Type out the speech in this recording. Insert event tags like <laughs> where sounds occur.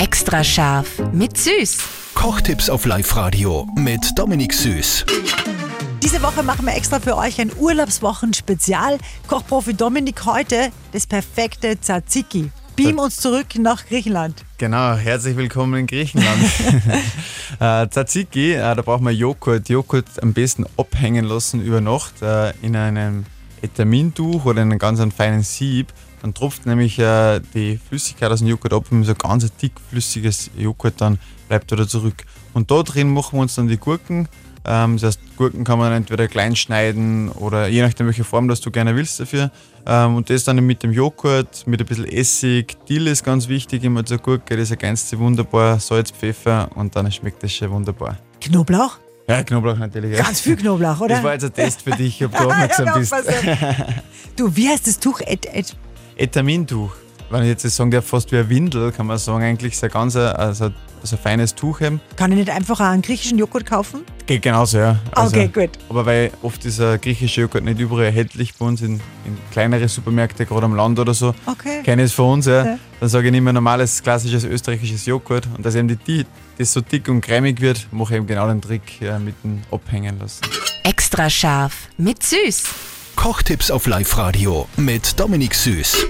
Extra scharf mit Süß. Kochtipps auf Live-Radio mit Dominik Süß. Diese Woche machen wir extra für euch ein Urlaubswochen-Spezial. Kochprofi Dominik heute das perfekte Tzatziki. Beam uns zurück nach Griechenland. Genau, herzlich willkommen in Griechenland. <laughs> äh, Tzatziki, äh, da brauchen wir Joghurt. Joghurt am besten abhängen lassen über Nacht äh, in einem Etamintuch oder in einem ganz feinen Sieb. Dann tropft nämlich äh, die Flüssigkeit aus dem Joghurt ab und so ganz dickflüssiges Joghurt dann bleibt da zurück. Und da drin machen wir uns dann die Gurken. Ähm, das heißt, Gurken kann man entweder klein schneiden oder je nachdem, welche Form das du gerne willst dafür. Ähm, und das dann mit dem Joghurt, mit ein bisschen Essig. Dill ist ganz wichtig immer zur Gurke, das ergänzt sie wunderbar. Salz, Pfeffer und dann schmeckt das schon wunderbar. Knoblauch? Ja, Knoblauch natürlich. Ja. Ganz viel Knoblauch, oder? Das war jetzt ein Test für dich, ob du <laughs> aufmerksam Ja, bist. du, wie heißt das Tuch? Et, et, Etamintuch. Wenn ich jetzt das sagen darf, fast wie ein Windel, kann man sagen, eigentlich ist ein ganz ein, also, also ein feines Tuch eben. kann ich nicht einfach auch einen griechischen Joghurt kaufen? Geht genauso, ja. Also, Okay, gut. Aber weil oft ist ein griechischer Joghurt nicht überall erhältlich bei uns in, in kleinere Supermärkte, gerade am Land oder so. Okay. Keine ist von uns, ja. Ja. Dann sage ich nicht mehr normales, klassisches österreichisches Joghurt. Und dass eben die, die, das so dick und cremig wird, mache ich eben genau den Trick ja, mit dem Abhängen lassen. Extra scharf mit Süß. Kochtipps auf Live-Radio mit Dominik Süß.